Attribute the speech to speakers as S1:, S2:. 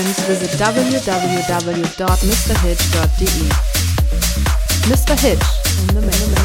S1: Information, visit www.mrhitch.de. Mr. Hitch in the.